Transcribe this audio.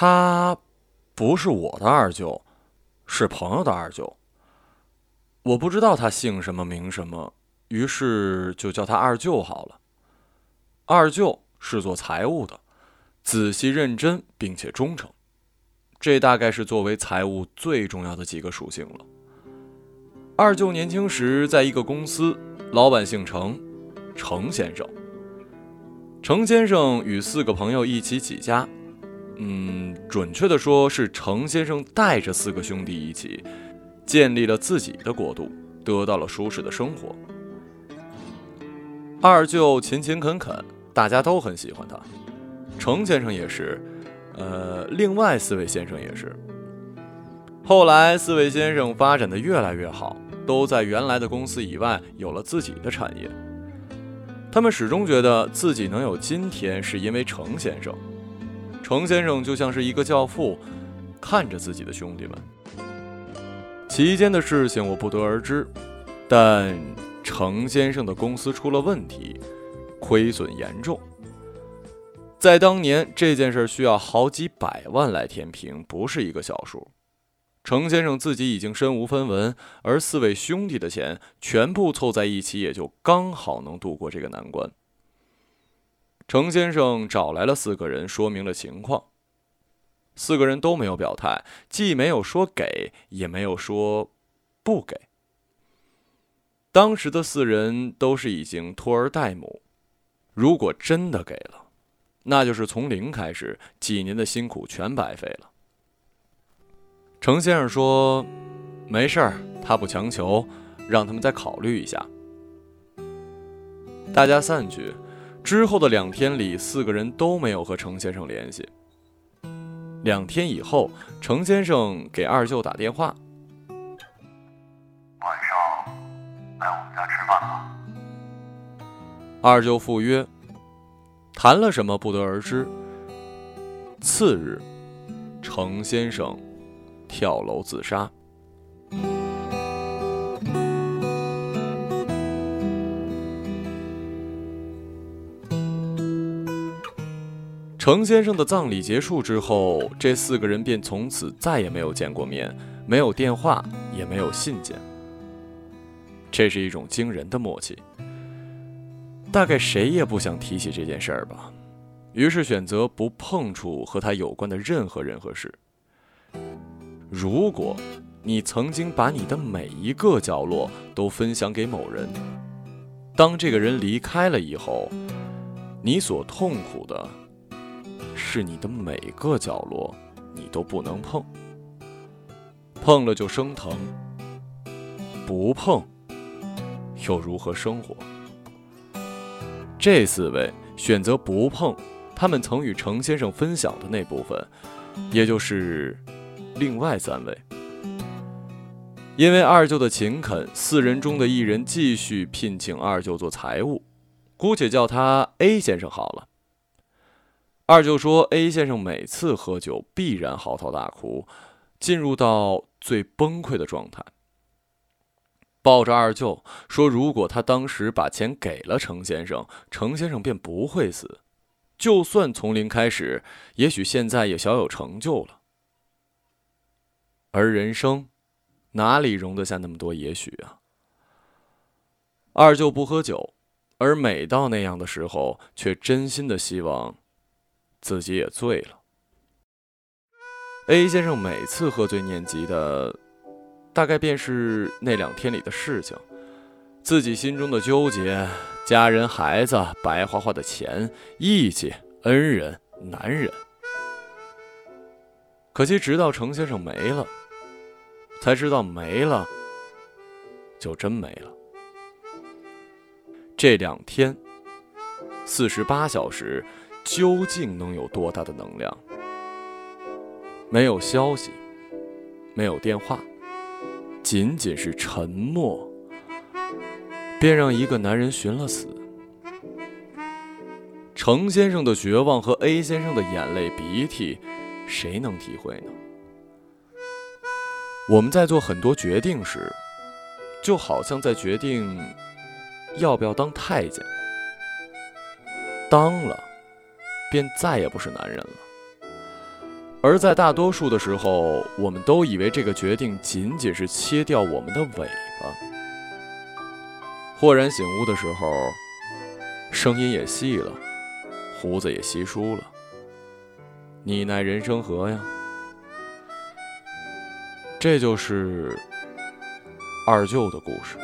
他不是我的二舅，是朋友的二舅。我不知道他姓什么名什么，于是就叫他二舅好了。二舅是做财务的，仔细认真并且忠诚，这大概是作为财务最重要的几个属性了。二舅年轻时在一个公司，老板姓程，程先生。程先生与四个朋友一起起家，嗯，准确的说是程先生带着四个兄弟一起。建立了自己的国度，得到了舒适的生活。二舅勤勤恳恳，大家都很喜欢他。程先生也是，呃，另外四位先生也是。后来四位先生发展的越来越好，都在原来的公司以外有了自己的产业。他们始终觉得自己能有今天，是因为程先生。程先生就像是一个教父，看着自己的兄弟们。期间的事情我不得而知，但程先生的公司出了问题，亏损严重。在当年，这件事需要好几百万来填平，不是一个小数。程先生自己已经身无分文，而四位兄弟的钱全部凑在一起，也就刚好能度过这个难关。程先生找来了四个人，说明了情况。四个人都没有表态，既没有说给，也没有说不给。当时的四人都是已经托儿带母，如果真的给了，那就是从零开始，几年的辛苦全白费了。程先生说：“没事儿，他不强求，让他们再考虑一下。”大家散去之后的两天里，四个人都没有和程先生联系。两天以后，程先生给二舅打电话：“晚上来我们家吃饭吧。”二舅赴约，谈了什么不得而知。次日，程先生跳楼自杀。程先生的葬礼结束之后，这四个人便从此再也没有见过面，没有电话，也没有信件。这是一种惊人的默契。大概谁也不想提起这件事儿吧，于是选择不碰触和他有关的任何人和事。如果你曾经把你的每一个角落都分享给某人，当这个人离开了以后，你所痛苦的。是你的每个角落，你都不能碰，碰了就生疼，不碰又如何生活？这四位选择不碰，他们曾与程先生分享的那部分，也就是另外三位，因为二舅的勤恳，四人中的一人继续聘请二舅做财务，姑且叫他 A 先生好了。二舅说：“A 先生每次喝酒必然嚎啕大哭，进入到最崩溃的状态。抱着二舅说，如果他当时把钱给了程先生，程先生便不会死。就算从零开始，也许现在也小有成就了。而人生，哪里容得下那么多也许啊？”二舅不喝酒，而每到那样的时候，却真心的希望。自己也醉了。A 先生每次喝醉念及的，大概便是那两天里的事情，自己心中的纠结，家人、孩子，白花花的钱，义气，恩人，男人。可惜，直到程先生没了，才知道没了，就真没了。这两天，四十八小时。究竟能有多大的能量？没有消息，没有电话，仅仅是沉默，便让一个男人寻了死。程先生的绝望和 A 先生的眼泪鼻涕，谁能体会呢？我们在做很多决定时，就好像在决定要不要当太监，当了。便再也不是男人了。而在大多数的时候，我们都以为这个决定仅仅是切掉我们的尾巴。豁然醒悟的时候，声音也细了，胡子也稀疏了。你奈人生何呀？这就是二舅的故事。